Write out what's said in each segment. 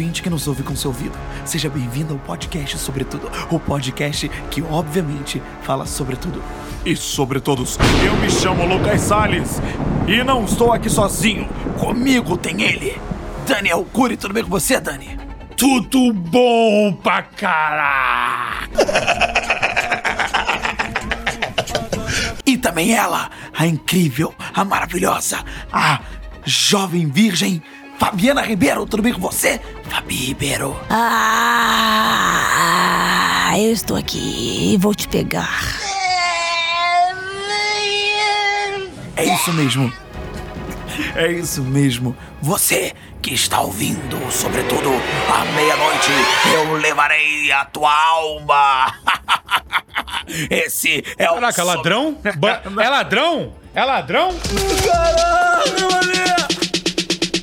ouvinte que nos ouve com seu ouvido. Seja bem-vindo ao podcast Sobretudo, o podcast que obviamente fala sobre tudo. E sobre todos, eu me chamo Lucas Salles e não estou aqui sozinho. Comigo tem ele, Daniel Cury. Tudo bem com você, Dani? Tudo bom pra caraca! E também ela, a incrível, a maravilhosa, a jovem virgem Fabiana Ribeiro. Tudo bem com você, Fabi Ribeiro? Ah, eu estou aqui e vou te pegar. É isso mesmo. É isso mesmo. Você que está ouvindo, sobretudo à meia-noite, eu levarei a tua alma. Esse é o. Caraca, ladrão? Ba- é ladrão? É ladrão? Caraca, mané!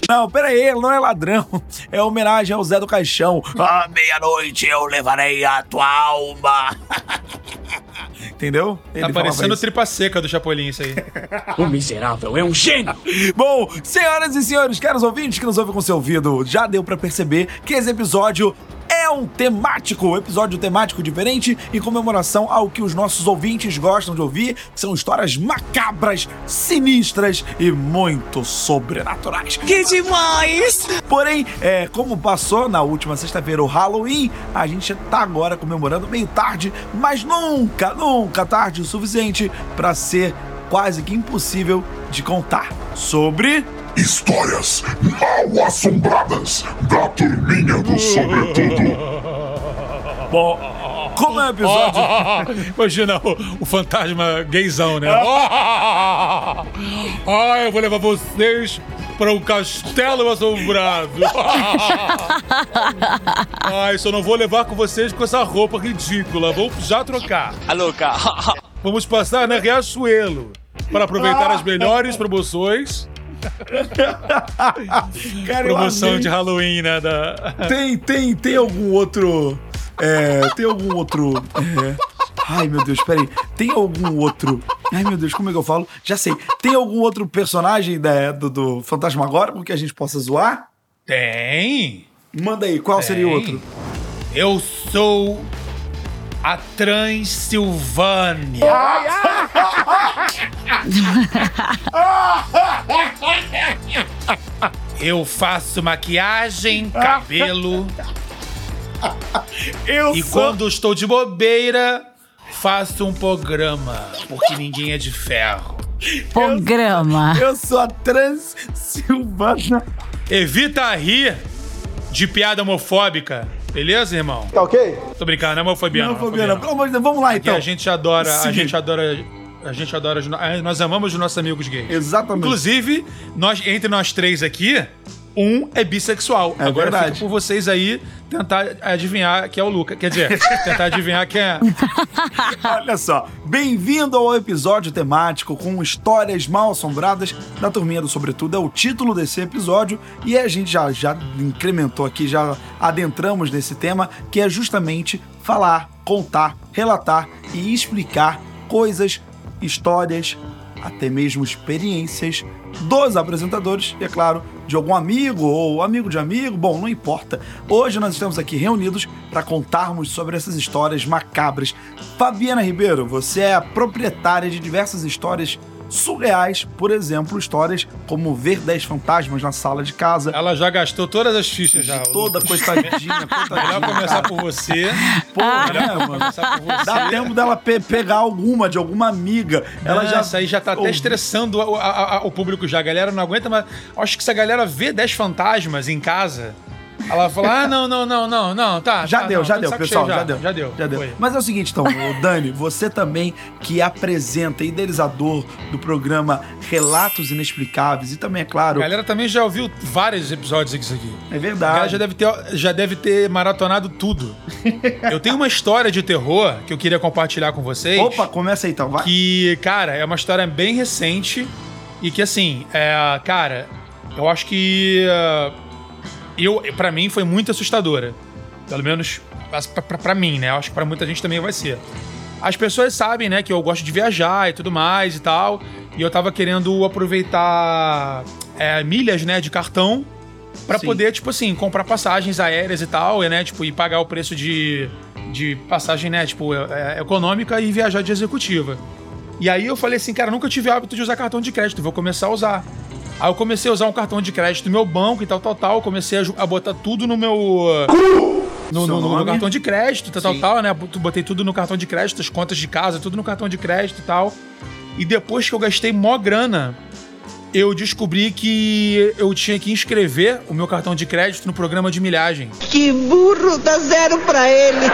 Não, pera aí, ele não é ladrão. É homenagem ao Zé do Caixão. À meia-noite eu levarei a tua alma. Entendeu? Ele Tá parecendo tripa seca do Chapolin isso aí. O miserável é um gênio! Bom, senhoras e senhores, caros ouvintes que nos ouvem com seu ouvido, já deu pra perceber que esse episódio é um temático, episódio temático diferente em comemoração ao que os nossos ouvintes gostam de ouvir, que são histórias macabras, sinistras e muito sobrenaturais. Que demais! Porém, é, como passou na última sexta-feira o Halloween, a gente tá agora comemorando meio tarde, mas nunca, nunca tarde o suficiente pra ser quase que impossível de contar sobre Histórias mal assombradas da turminha do Sobretudo. Bom, como é o episódio. Imagina o, o fantasma gaysão, né? ah, eu vou levar vocês para um castelo assombrado. Ai, só não vou levar com vocês com essa roupa ridícula. Vou já trocar. Alô, cara. Vamos passar na Riachuelo para aproveitar as melhores promoções. Cara, Promoção de Halloween, né? Da... Tem, tem, tem algum outro. É, tem algum outro. é, Ai, meu Deus, peraí. Tem algum outro. Ai, meu Deus, como é que eu falo? Já sei. Tem algum outro personagem da- do, do Fantasmagórico que a gente possa zoar? Tem! Manda aí, qual seria o Tem. outro? Eu sou a Transilvânia. Eu faço maquiagem, cabelo Eu e quando estou de bobeira, faço um programa, porque ninguém é de ferro. Programa. Eu sou a Transilvana. Evita rir de piada homofóbica, beleza, irmão? Tá ok? Tô brincando, não é homofobia, não. De Deus, vamos lá Porque então. a gente adora, a Sim. gente adora, a gente adora, os no- nós amamos os nossos amigos gays. Exatamente. Inclusive, nós entre nós três aqui, um é bissexual. É Agora verdade. fica por vocês aí tentar adivinhar que é o Luca. Quer dizer, tentar adivinhar quem é. Olha só, bem-vindo ao episódio temático com histórias mal assombradas da Turminha do Sobretudo. É o título desse episódio e a gente já, já incrementou aqui, já adentramos nesse tema, que é justamente falar, contar, relatar e explicar coisas, histórias, até mesmo experiências dos apresentadores e, é claro, de algum amigo ou amigo de amigo, bom, não importa. Hoje nós estamos aqui reunidos para contarmos sobre essas histórias macabras. Fabiana Ribeiro, você é a proprietária de diversas histórias surreais, por exemplo, histórias como ver 10 fantasmas na sala de casa. Ela já gastou todas as fichas já. toda coitadinha, coitadinha. Melhor começar por você. Porra, né, Melhor mano? Dá tempo dela pe- pegar alguma, de alguma amiga. Ela já. Aí já tá até Oh, estressando o, a- a- o público já. A galera não aguenta mais. Acho que se a galera vê 10 fantasmas em casa, ela fala: ah, não, não, não, não, não, tá. Já tá, deu, não, já deu, pessoal, cheio já, deu. Já deu. Já deu. Foi. Mas é o seguinte, então, Dani, você também que apresenta, idealizador do programa Relatos Inexplicáveis e também, é A claro, galera também já ouviu vários episódios disso aqui. é A galera verdade. já deve, ter, já deve ter maratonado tudo. Eu tenho uma história de terror que eu queria compartilhar com vocês. Opa, começa aí então, vai. Que, cara, é uma história bem recente e que, assim, é, cara, eu acho que. é, eu, para mim foi muito assustadora. Pelo menos pra mim, né? Eu acho que pra muita gente também vai ser. As pessoas sabem, né, que eu gosto de viajar e tudo mais e tal. E eu tava querendo aproveitar é, milhas, né, de cartão pra Sim. poder, tipo assim, comprar passagens aéreas e tal, e, né? Tipo, e pagar o preço de, de passagem, né? Tipo, é, é, econômica e viajar de executiva. E aí eu falei assim, cara, nunca tive hábito de usar cartão de crédito, vou começar a usar. Aí eu comecei a usar um cartão de crédito do meu banco e tal, tal, tal. Comecei a, a botar tudo no meu. No, Seu no- no meu nome? cartão de crédito, tal, tal, Sim. tal, né? Botei tudo no cartão de crédito, as contas de casa, tudo no cartão de crédito e tal. E depois que eu gastei mó grana, eu descobri que eu tinha que inscrever o meu cartão de crédito no programa de milhagem. Que burro, dá zero pra ele.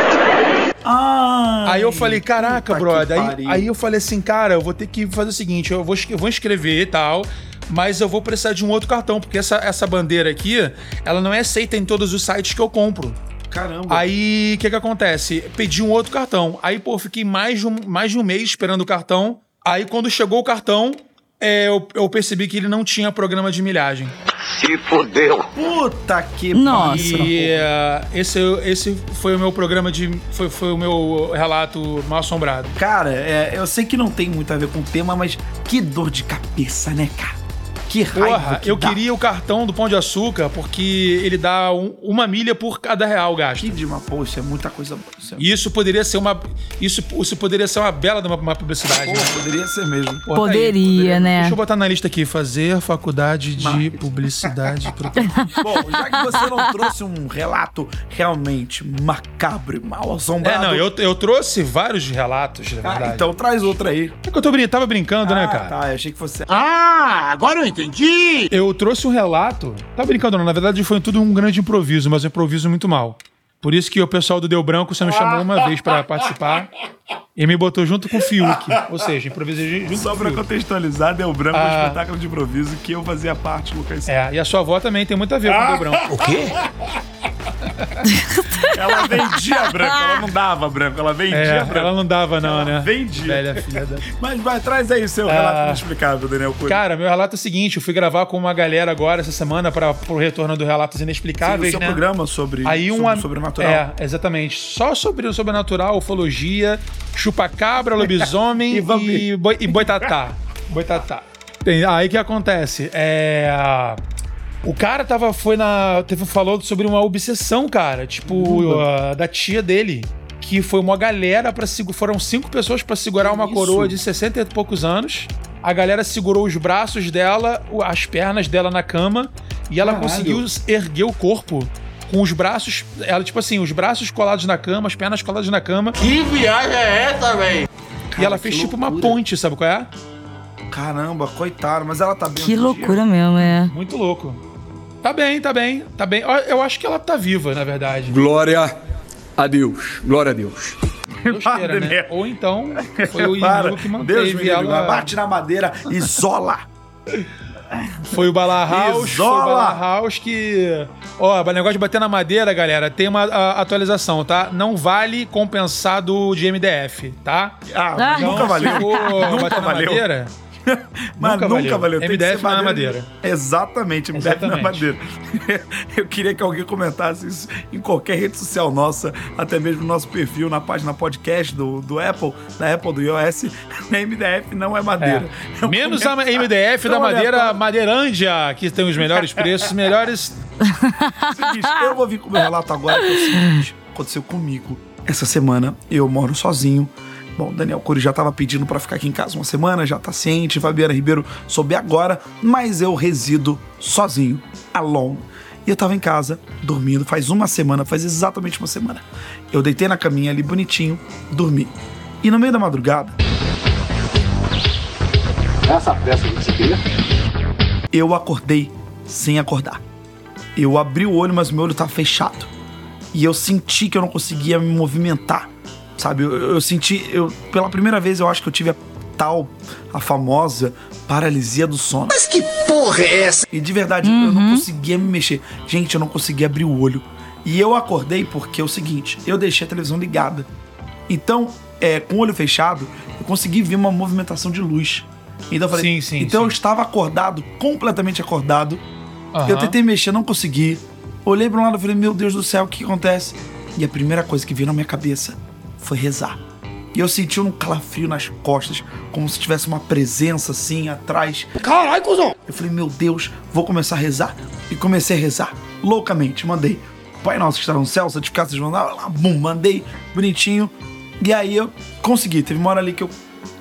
Ah, Aí eu falei, caraca, brother. Aí, aí eu falei assim, cara, eu vou ter que fazer o seguinte: eu vou, eu vou inscrever e tal. Mas eu vou precisar de um outro cartão, porque essa, essa bandeira aqui, ela não é aceita em todos os sites que eu compro. Caramba. Aí, o que que acontece? Pedi um outro cartão. Aí, pô, fiquei mais de um, mais de um mês esperando o cartão. Aí, quando chegou o cartão, é, eu, eu percebi que ele não tinha programa de milhagem. Puta que Nossa. E eh, esse, esse foi o meu programa de. Foi, foi o meu relato mal assombrado. Cara, é, eu sei que não tem muito a ver com o tema, mas que dor de cabeça, né, cara? Que raiva Porra, que eu dá. queria o cartão do Pão de Açúcar porque ele dá um- uma milha por cada real gasto. Que de uma, poxa, é muita coisa boa. Isso é- E isso poderia ser uma. Isso, isso poderia ser uma bela de uma, uma publicidade. Pô, né? poderia ser mesmo. Pô, tá aí, Poderia, né? Deixa eu botar na lista aqui. Fazer faculdade de Marketing. publicidade. pro- Bom, já que você não trouxe um relato realmente macabro e mal É, assombrado. não, eu, eu trouxe vários relatos, na Ah, verdade. então traz outra aí. É que eu tô tava brincando, né, Ah, cara? Tá, eu achei que fosse. Ah, agora eu entendi! Eu trouxe um relato. Tá brincando, não. Na verdade, foi tudo um grande improviso, mas um improviso muito mal. Por isso que o pessoal do Deu Branco só me chamou uma vez pra participar e me botou junto com o Fiuk. Ou seja, improvisei junto Só com o pra Fiuk. contextualizar, deu branco no Ah. espetáculo de improviso que eu fazia parte, Lucas. É, e a sua avó também tem muito a ver com o Deu Branco. O quê? Ela vendia branco, ela não dava branco, ela vendia É, branco. ela não dava, não, Ela né? vendia. Velha filha da. Mas vai, traz aí o seu relato Ah. inexplicável, Daniel Coelho. Cara, meu relato é o seguinte: eu fui gravar com uma galera agora essa semana para pro retorno do Relatos Sim, o Inexplicáveis, seu né? programa sobre, Aí um sobre sobrenatural. É, exatamente. Só sobre o sobrenatural, ufologia, chupacabra, lobisomem E e, boi, e boitatá. boitatá. Tem- aí o que acontece? É. O cara tava, foi na. Teve, falou sobre uma obsessão, cara. Tipo, ah, da tia dele. Que foi uma galera para Foram cinco pessoas pra segurar Que uma isso? coroa de 60 e poucos anos. A galera segurou os braços dela, as pernas dela na cama. E ela Caralho. conseguiu erguer o corpo com os braços. Ela, tipo assim, os braços colados na cama, as pernas coladas na cama. Que viagem é essa, véi? e ela fez tipo uma ponte, sabe qual é? Caramba, coitado, mas ela tá bem. Que loucura mesmo, é. Muito louco. Tá bem, tá bem, tá bem. Eu- acho que ela tá viva, na verdade. Glória a Deus. Glória a Deus. Deus queira, né? Ou então foi o inimigo que Deus me manteve livre, ela. bate na madeira, isola. Foi o Bala House, foi o Isola. Bala House que. Ó, o negócio de bater na madeira, galera, tem uma a- atualização, tá? Não vale compensado de MDF, tá? Ah, Ah. nunca valeu. Nunca bater na valeu. madeira, Mas Nunca nunca, valeu. valeu. Tem que MDF ser não é madeira. Exatamente, MDF não é madeira. Exatamente. Eu queria que alguém comentasse isso em qualquer rede social nossa, até mesmo no nosso perfil, na página podcast do, do Apple, da Apple, do iOS. MDF não é madeira. É Menos a MDF da madeira. Madeirândia, que tem os melhores preços, melhores. Seguinte, eu vou vir com o meu relato agora, que é o seguinte: aconteceu comigo. Essa semana eu moro sozinho. Bom, Daniel Cury já tava pedindo pra ficar aqui em casa uma semana, já tá ciente. Fabiana Ribeiro soube agora, mas eu resido sozinho, alone. E eu tava em casa, dormindo, faz uma semana, faz exatamente uma semana. Eu deitei na caminha ali bonitinho, dormi. E no meio da madrugada, Essa peça que você queria? eu acordei sem acordar. Eu abri o olho, mas meu olho tava fechado. E eu senti que eu não conseguia me movimentar. Sabe? Eu, eu senti. Eu, pela primeira vez, eu acho que eu tive a tal, a famosa paralisia do sono. Mas que porra é essa? E de verdade, eu não conseguia me mexer. Gente, eu não conseguia abrir o olho. E eu acordei porque é o seguinte: eu deixei a televisão ligada. Então, é, com o olho fechado, eu consegui ver uma movimentação de luz. Então eu falei, Sim, sim, então sim. eu estava acordado, completamente acordado. Eu Aham. tentei mexer, não consegui. Olhei para um lado e falei, meu Deus do céu, o que acontece? E a primeira coisa que veio na minha cabeça foi rezar. E eu senti um calafrio nas costas, como se tivesse uma presença assim atrás. Caralho, cuzão. Eu falei, meu Deus, vou começar a rezar. E comecei a rezar loucamente. Mandei, Pai nosso que está no céu, santificado seja lá, bum, mandei bonitinho. E aí eu consegui. Teve uma hora ali que eu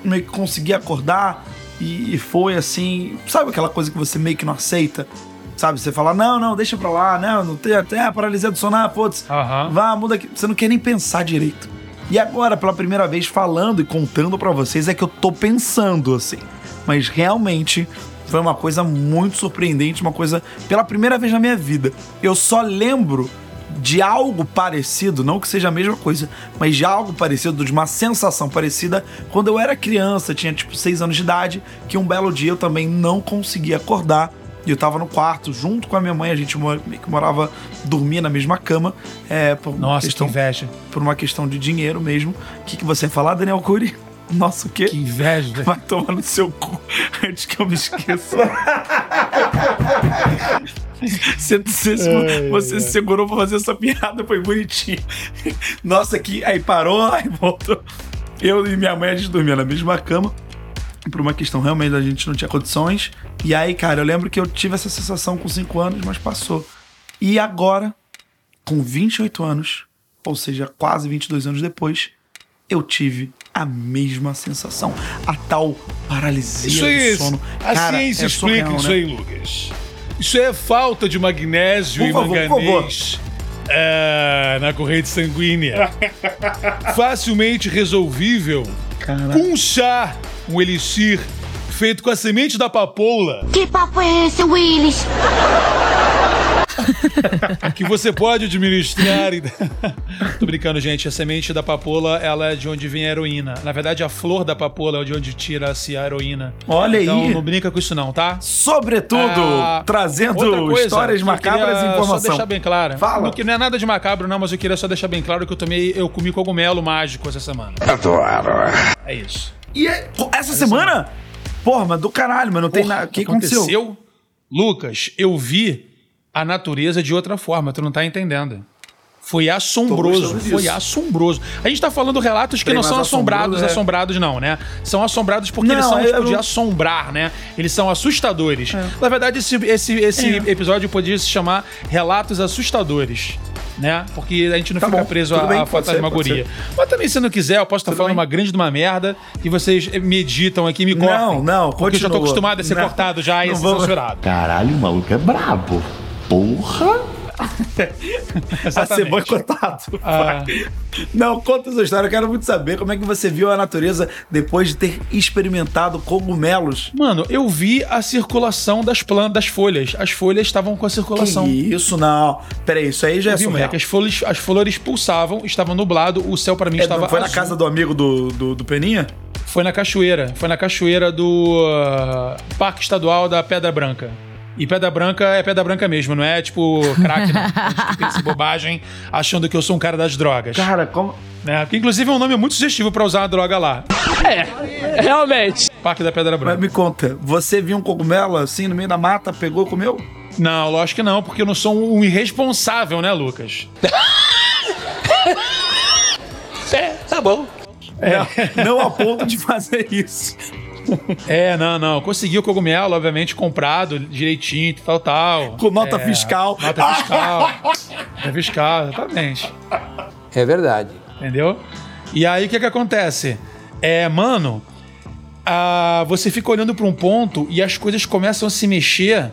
meio que consegui acordar e, e foi assim, sabe aquela coisa que você meio que não aceita? Sabe, você fala, não, não, deixa pra lá, não, não tem até a paralisia do sono, ah, foda-se, Aham. vá, muda aqui. Você não quer nem pensar direito. E agora, pela primeira vez, falando e contando pra vocês, é que eu tô pensando, assim. Mas realmente foi uma coisa muito surpreendente, uma coisa pela primeira vez na minha vida. Eu só lembro de algo parecido, não que seja a mesma coisa, mas de algo parecido, de uma sensação parecida quando eu era criança, tinha tipo 6 anos de idade, que um belo dia eu também não conseguia acordar. E eu tava no quarto junto com a minha mãe, a gente que morava, dormia na mesma cama. É, por Nossa, questão, que inveja. por uma questão de dinheiro mesmo. O que, que você ia falar, Daniel Cury? Nossa, o quê? Que inveja, velho. Vai tomar no seu cu antes que eu me esqueça. Você, você, você se segurou pra fazer essa piada, foi bonitinho. Nossa, que aí parou, aí voltou. Eu e minha mãe, a gente dormia na mesma cama. Por uma questão realmente a gente não tinha condições. E aí, cara, eu lembro que eu tive essa sensação com 5 anos, mas passou. E agora, com 28 anos, ou seja, quase 22 anos depois, eu tive a mesma sensação. A tal paralisia Isso aí, do sono. a Cara, ciência é explica surreal, isso né? aí, Lucas. Isso é falta de magnésio Por e favor, manganês é, na corrente sanguínea. Facilmente resolvível com um chá, um elixir feito com a semente da papoula Que papo é esse, Willis? que você pode administrar. Tô brincando, gente. A semente da papoula, ela é de onde vem a heroína. Na verdade, a flor da papoula é de onde tira-se a heroína. Olha então, aí. não brinca com isso não, tá? Sobretudo, Ah, trazendo coisa histórias macabras e informação. Só deixar bem claro. Fala. Não, que não é nada de macabro, não, mas eu queria só deixar bem claro que eu tomei, eu comi cogumelo mágico essa semana. É isso. E é- essa semana? Porra, mas do caralho, mas não tem nada. O que aconteceu? Lucas, eu vi a natureza de outra forma, tu não tá entendendo. Foi assombroso, foi assombroso. A gente tá falando relatos que Bem, não são assombrados, é- assombrados não, né? São assombrados porque Não, eles são eu- tipo, de assombrar, né? Eles são assustadores. É. Na verdade, esse, esse, esse episódio podia se chamar Relatos Assustadores. Né? Porque a gente não Tá fica bom, preso à, bem, ser, fantasmagoria. Mas também, se não quiser, eu posso estar Tudo falando bem. uma grande de uma merda e vocês meditam aqui e me cortam. Não, não, Porque eu já tô continua. acostumado a ser Não, cortado já e ser vamos- censurado. Caralho, o maluco é brabo. Porra! a ser boicotado. Ah. Não, conta essa história. Eu quero muito saber como é que você viu a natureza depois de ter experimentado cogumelos. Mano, eu vi a circulação das plantas, das folhas. As folhas estavam com a circulação. Que isso, não. Peraí, isso aí já é Viu, surreal. moleque? As flores, as flores pulsavam, estava nublado, o céu pra mim É, estava foi na azul. casa do amigo do, do, do Peninha? Foi na cachoeira. Foi na cachoeira do ah, Parque Estadual da Pedra Branca. E Pedra Branca é Pedra Branca mesmo, não é tipo crack, não. A gente pensa em bobagem achando que eu sou um cara das drogas. Cara, como. Né? Porque, inclusive, é um nome muito sugestivo pra usar a droga lá. É, realmente. Parque da Pedra Mas Branca. me conta, você viu um cogumelo assim no meio da mata, pegou, comeu? Não, lógico que não, porque eu não sou um irresponsável, né, Lucas? É, tá bom. É, não a ponto de fazer isso. É, não, não. Consegui o cogumelo, obviamente, comprado direitinho, tal, tal. Com nota É, fiscal. Nota fiscal. nota fiscal, exatamente. É verdade. Entendeu? E aí, o que que acontece? É, mano, ah, você fica olhando pra um ponto e as coisas começam a se mexer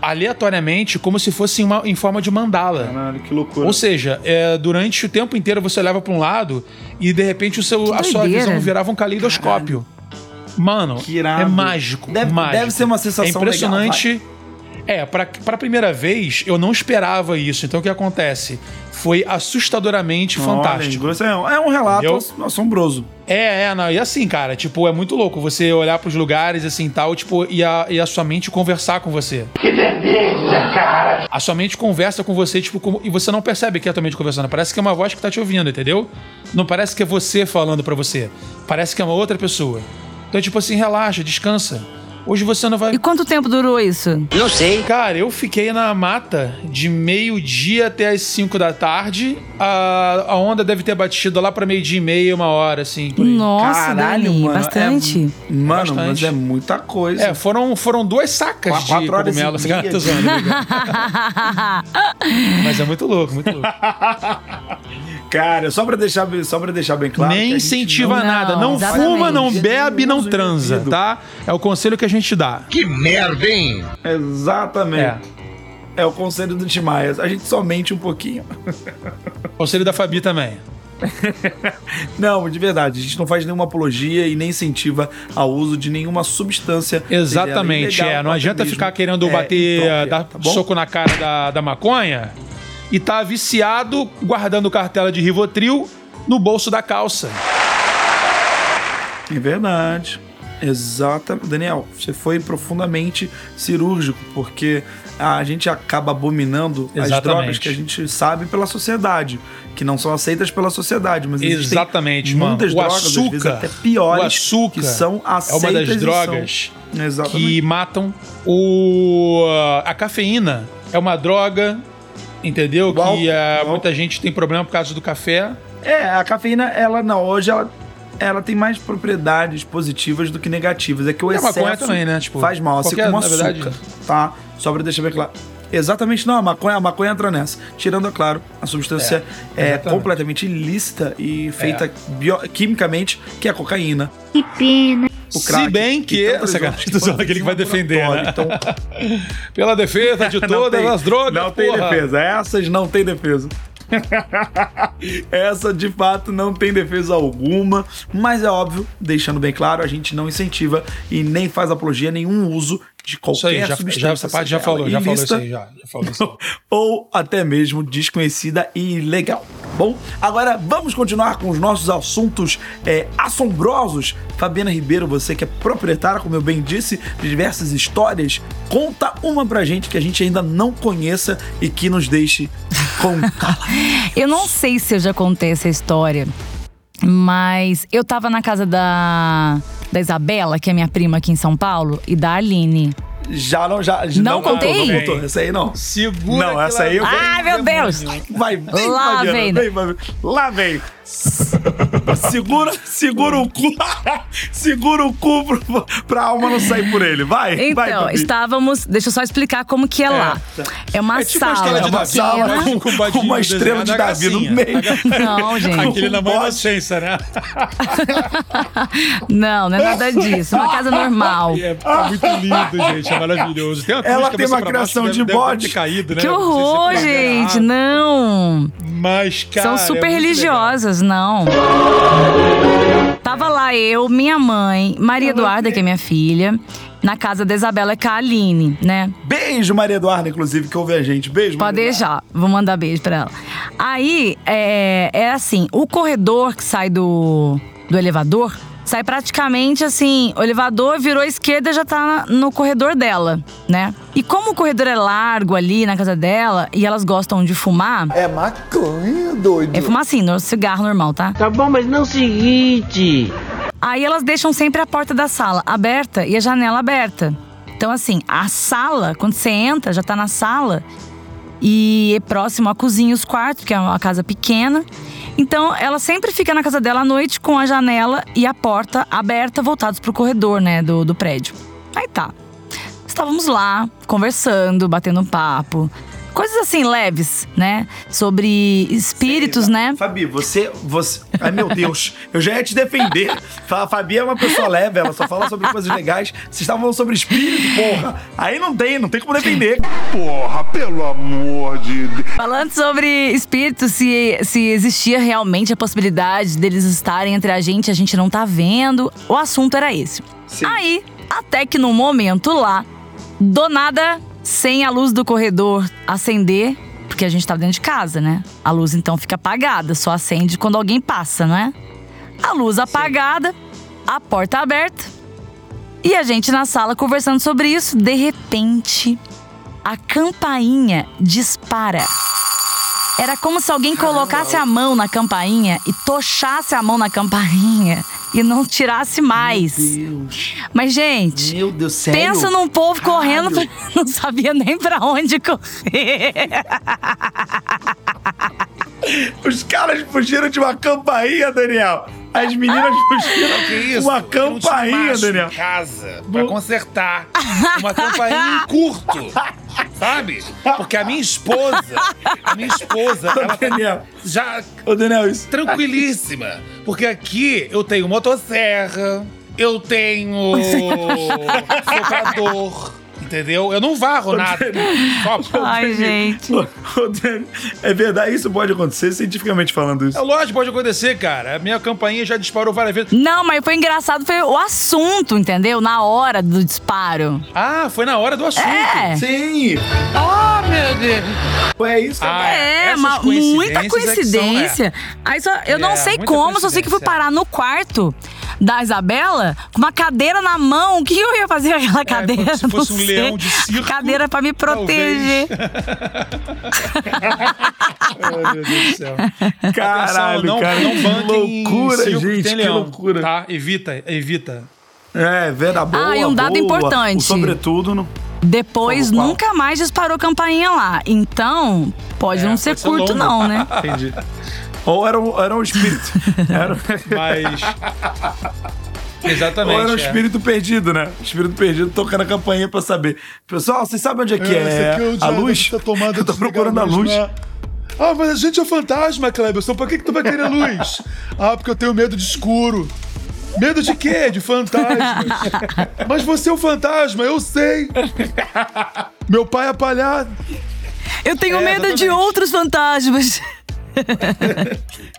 aleatoriamente, como se fosse em, uma- em forma de mandala. Caralho, que loucura. Ou seja, é, durante o tempo inteiro você olhava pra um lado e de repente o seu, a sua visão virava um caleidoscópio. Mano, Que irado. é mágico. Deve- mágico. deve ser uma sensação É impressionante. é, pra, pra primeira vez eu não esperava isso. Então o que acontece? Foi assustadoramente fantástico. Olha, isso é um- é um relato Entendeu? ass- assombroso. É, é, não, e assim, cara, tipo, é muito louco você olhar pros lugares assim tal, tipo, e a, e a sua mente conversar com você. Que delícia, cara! A sua mente conversa com você, tipo, como- e você não percebe que é a tua mente conversando. Parece que é uma voz que tá te ouvindo, entendeu? Não parece que é você falando pra você. Parece que é uma outra pessoa. Então, tipo assim, relaxa, descansa. Hoje você não vai. E quanto tempo durou isso? Não sei. Cara, eu fiquei na mata de meio-dia até as 5 da tarde. A, a onda deve ter batido lá pra meio-dia e meia, uma hora, assim. Nossa, Dani, bastante. É, mano, Bastante. mas é muita coisa. É, foram, foram duas sacas de quatro horas e cogumelo. Tá de- zoando, obrigado. Mas é muito louco, muito louco. Cara, só pra deixar, bem- só pra deixar bem claro. Nem incentiva não- nada. Não, Não fuma, não bebe, não transa, tá? É o conselho que a gente dá. Que merda, hein? Exatamente. É. É. o conselho do Timaias. A gente só mente um pouquinho. Conselho da Fabi também. Não, de verdade, a gente não faz nenhuma apologia e nem incentiva ao uso de nenhuma substância. ela Exatamente, ilegal é. Não adianta ficar querendo é, bater, dar tá soco na cara da, da maconha e tá viciado guardando cartela de Rivotril no bolso da calça. É verdade. Exatamente. Daniel, você foi profundamente cirúrgico, porque a gente acaba abominando as Exatamente. drogas que a gente sabe pela sociedade, que não são aceitas pela sociedade, mas Exatamente, mano. muitas O drogas, às vezes açúcar, até piores, o açúcar que são é uma aceitas das são- drogas Exatamente. que matam. O, a cafeína é uma droga, entendeu? Que o álcool. muita gente tem problema por causa do café. É, a cafeína, ela não, hoje ela, ela tem mais propriedades positivas do que negativas. É que o a excesso maconha também, né? Tipo, faz mal, assim como açúcar, verdade- tá? Só pra deixar bem claro. Exatamente, não, a maconha, a maconha entra nessa. Tirando, é claro, a substância é, exatamente. completamente ilícita e feita bio- quimicamente, que é a cocaína. Que pena. O crack, Se bem que. foram aquele que vai em defender, né? Então, Pela defesa de todas tem- as drogas. Não tem porra. defesa. Essas não tem defesa. Essa de fato não tem defesa alguma, mas é óbvio, deixando bem claro, a gente não incentiva e nem faz apologia a nenhum uso de qualquer Isso aí, já, substância. já, essa parte já falou, já falou isso aí, já, já falou isso aí. ou até mesmo desconhecida e ilegal. Bom, agora vamos continuar com os nossos assuntos é, assombrosos. Fabiana Ribeiro, você que é proprietária, como eu bem disse, de diversas histórias, conta uma pra gente que a gente ainda não conheça e que nos deixe com Eu não sei se eu já contei essa história, mas eu tava na casa da, da Isabela, que é minha prima aqui em São Paulo, e da Aline. Já não, já. Não contou, contei? Não contou. Essa aí não. Segura Não, essa aí eu- vem Ai, o meu. Deus! Vai, vem, Lá Fabiana, vem. vem, Fabiana. Lá vem. segura, segura o cu. segura o cu pro, pra alma não sair por ele. Vai, vai, Então, estávamos. Deixa eu só explicar como que é, lá. É uma É tipo sala. É uma sala né? com, Com badinho uma estrela de Davi no meio. Não, gente. Aquele na bote. inocência, né? Não, não é nada disso. Uma casa normal. É, é muito lindo, gente. É maravilhoso. Tem Ela tem uma baixo, criação deve- de deve bode. caído, né? Que Não se horror, foi gente. Não. Mas, cara. São é super muito religiosas, não. Tava lá eu, minha mãe, Maria Eduarda, que é minha filha, na casa da Isabela, que é a Aline, né? Beijo, Maria Eduarda, inclusive, que ouve a gente. Beijo, Pode Maria deixar, vou mandar beijo pra ela. Aí, é, é assim, o corredor que sai do, do elevador, sai praticamente assim, o elevador virou à esquerda e já tá no corredor dela, né? E como o corredor é largo ali na casa dela, e elas gostam de fumar, É maconha, doido. é fumar assim, no cigarro normal, tá? Tá bom, mas não é o seguinte. Aí elas deixam sempre a porta da sala aberta e a janela aberta. Então, assim, a sala, quando você entra, já tá na sala e é próximo à cozinha e os quartos, que é uma casa pequena. Então, ela sempre fica na casa dela à noite com a janela e a porta aberta, voltados pro corredor, né, do, do prédio. Aí tá. Estávamos lá, conversando, batendo papo. Coisas assim leves, né? Sobre espíritos, né? Fabi, você, você. Ai, meu Deus, eu já ia te defender. A Fabi é uma pessoa leve, ela só fala sobre coisas legais. Vocês estavam falando sobre espírito, porra. Aí não tem, não tem como defender. Porra, pelo amor de Deus. Falando sobre espíritos, se, se existia realmente a possibilidade deles estarem entre a gente, a gente não tá vendo. O assunto era esse. Sim. Aí, até que no momento lá, do nada, sem a luz do corredor acender, porque a gente tava dentro de casa, né? A luz então fica apagada, só acende quando alguém passa, não é? A luz apagada, a porta aberta. E a gente na sala conversando sobre isso, de repente, a campainha dispara. Era como se alguém colocasse a mão na campainha e tochasse a mão na campainha e não tirasse mais. Deus. Mas, gente, Meu Deus, sério? pensa num povo correndo, Caralho. não sabia nem pra onde correr. Os caras fugiram de uma campainha, Daniel. As meninas fugiram Que isso? uma campainha, macho Daniel. Em casa pra consertar. Uma campainha em curto. Sabe? Porque a minha esposa, a minha esposa, ela tá Daniel. já Ô, Daniel, isso. tranquilíssima. Porque aqui eu tenho motosserra, eu tenho soprador, entendeu? Eu não varro nada. Ai, gente. É verdade, isso pode acontecer cientificamente falando isso. É lógico, pode acontecer, cara. A minha campainha já disparou várias vezes. Não, mas foi engraçado, foi o assunto, entendeu? Na hora do disparo. Ah, foi na hora do assunto. É. Sim! Oh, meu Deus. Foi é isso, Ah, É, essas ma- muita é que são, coincidência. Aí só, eu não É, sei como, só sei que fui coincidência. parar no quarto da Isabela com uma cadeira na mão. O que eu ia fazer com aquela cadeira? como se fosse Não um sei. leão de circo, Cadeira pra me proteger. Meu Deus do céu. Caralho, Atenção, não, cara. não que banquem em loucura, circo que gente, tem que leão, loucura. Tá? Evita, evita. É, verdade boa, Ah, e um dado boa. importante. O sobretudo, não. Depois Como qual? nunca mais disparou campainha lá. Então, pode É, não ser pode ser curto, longo. não, né? Entendi. Ou era um, era um espírito. Era, Mas. Exatamente. ou era um é. espírito perdido, né? Espírito perdido tocando a campainha pra saber. Pessoal, vocês sabem onde é que é, a luz? Eu tô procurando a luz. Ah, mas a gente é fantasma, Cleberson. Por que, que tu vai querer luz? ah, porque eu tenho medo de escuro. Medo de quê? De fantasmas. mas você é um fantasma, eu sei. Meu pai é palhaço. Eu tenho É, medo de exatamente. outros fantasmas.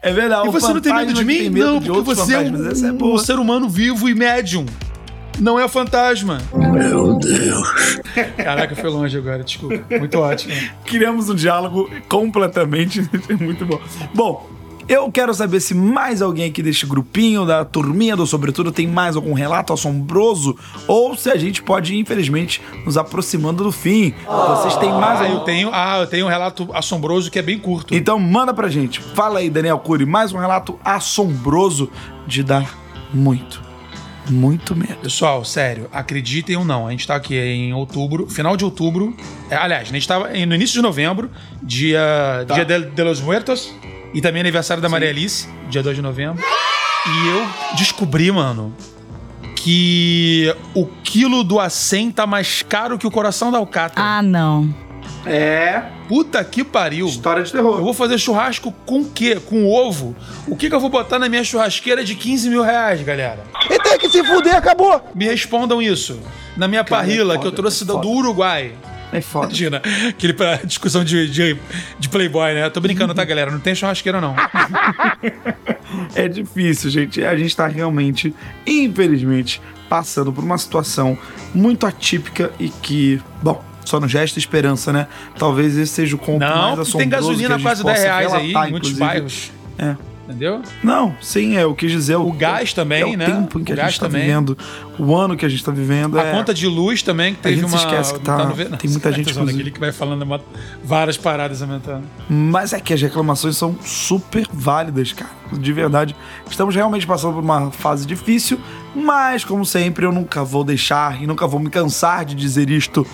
É verdade. E você não tem medo de mim? medo não, de porque você é é um, boa. um ser humano vivo e médium. Não é fantasma. Meu Deus. Caraca, foi longe agora, desculpa. Muito ótimo. Criamos um diálogo completamente muito bom. Bom, eu quero saber se mais alguém aqui deste grupinho, da turminha do Sobretudo, tem mais algum relato assombroso ou se a gente pode, infelizmente, nos aproximando do fim. Vocês têm mais Ah, algum... eu tenho, ah, eu tenho um relato assombroso que é bem curto. Então manda pra gente. Fala aí, Daniel Cury, mais um relato assombroso de dar muito, muito medo. Pessoal, sério, acreditem ou não, a gente tá aqui em outubro, final de outubro. é, aliás, a gente tava no início de novembro, dia, dia de, de los Muertos, e também aniversário da Maria Alice, dia 2 de novembro. E eu descobri, mano, que o quilo do acém tá mais caro que o coração da alcatra. Ah, não. É, Puta que pariu. história de Eu terror. vou fazer churrasco com o quê? Com ovo? O que, que eu vou botar na minha churrasqueira de 15 mil reais, galera? E tem que se fuder, acabou. Me respondam isso. Na minha Cara, é parrila, foda, que eu trouxe é do Uruguai. É foda. Imagina, aquele pra discussão de, de, de Playboy, né? Tô brincando, tá, galera? Não tem churrasqueira, não. É difícil, gente. A gente tá realmente, infelizmente, passando por uma situação muito atípica e que, bom, só nos resta esperança, né? Talvez esse seja o mais Não, assombroso tem que a gasolina gente quase possa 10 reais aí, relatar, em muitos bairros. É. Entendeu? Não, sim, é, eu quis dizer. O gás também, é o né? tempo em que O a gente tá também. vivendo, o ano que a gente tá vivendo. A é... conta de luz também, que A teve gente se uma. esquece que tá- no ve- tem muita gente, inclusive. Aquele que vai falando uma- várias paradas aumentando. Mas é que as reclamações são super válidas, cara. De verdade. Estamos realmente passando por uma fase difícil, mas, como sempre, eu nunca vou deixar e nunca vou me cansar de dizer isto.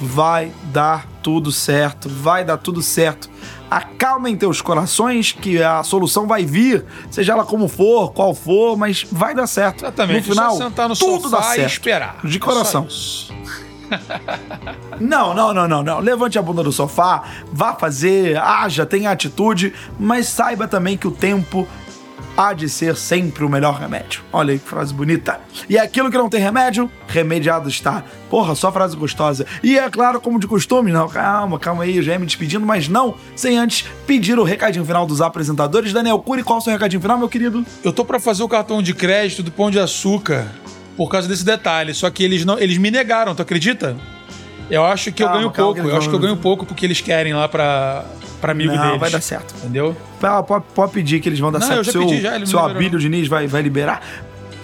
Vai dar tudo certo, vai dar tudo certo. Acalmem teus corações, que a solução vai vir, seja ela como for, qual for, mas vai dar certo. Exatamente. No final, no tudo dá certo. esperar. De É coração. Não, não, não, não, não. Levante a bunda do sofá, vá fazer, haja, tenha atitude, mas saiba também que o tempo há de ser sempre o melhor remédio. Olha aí que frase bonita. E aquilo que não tem remédio, remediado está. Porra, só frase gostosa. E é claro, como de costume, não, calma, calma aí, já ia me despedindo, mas não, sem antes pedir o recadinho final dos apresentadores. Daniel Cury, qual é o seu recadinho final, meu querido? Eu tô pra fazer o cartão de crédito do Pão de Açúcar por causa desse detalhe. Só que eles não, eles me negaram, tu acredita? Eu acho que Calma, eu ganho calma, pouco. Eu acho que eu ganho pouco porque eles querem lá pra, pra amigo não, deles. vai dar certo. Entendeu? Pode, pode- pode pedir que eles vão dar Não, certo. eu já seu pedi, já, ele seu. Abílio Diniz vai, vai liberar.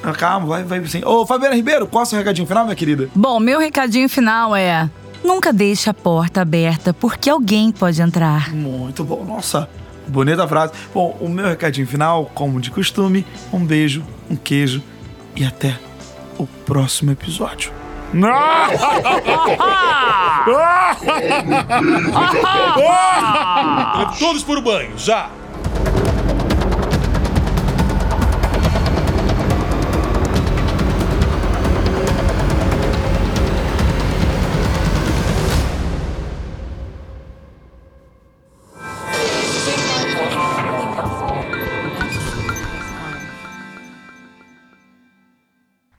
Ah, Calma, vai, vai sim. Ô, Fabiana Ribeiro, qual é o seu recadinho final, minha querida? Bom, meu recadinho final é: nunca deixe a porta aberta, porque alguém pode entrar. Muito bom. Nossa, Bonita frase. Bom, o meu recadinho final, como de costume, um beijo, um queijo e até o próximo episódio. Todos por banho, já!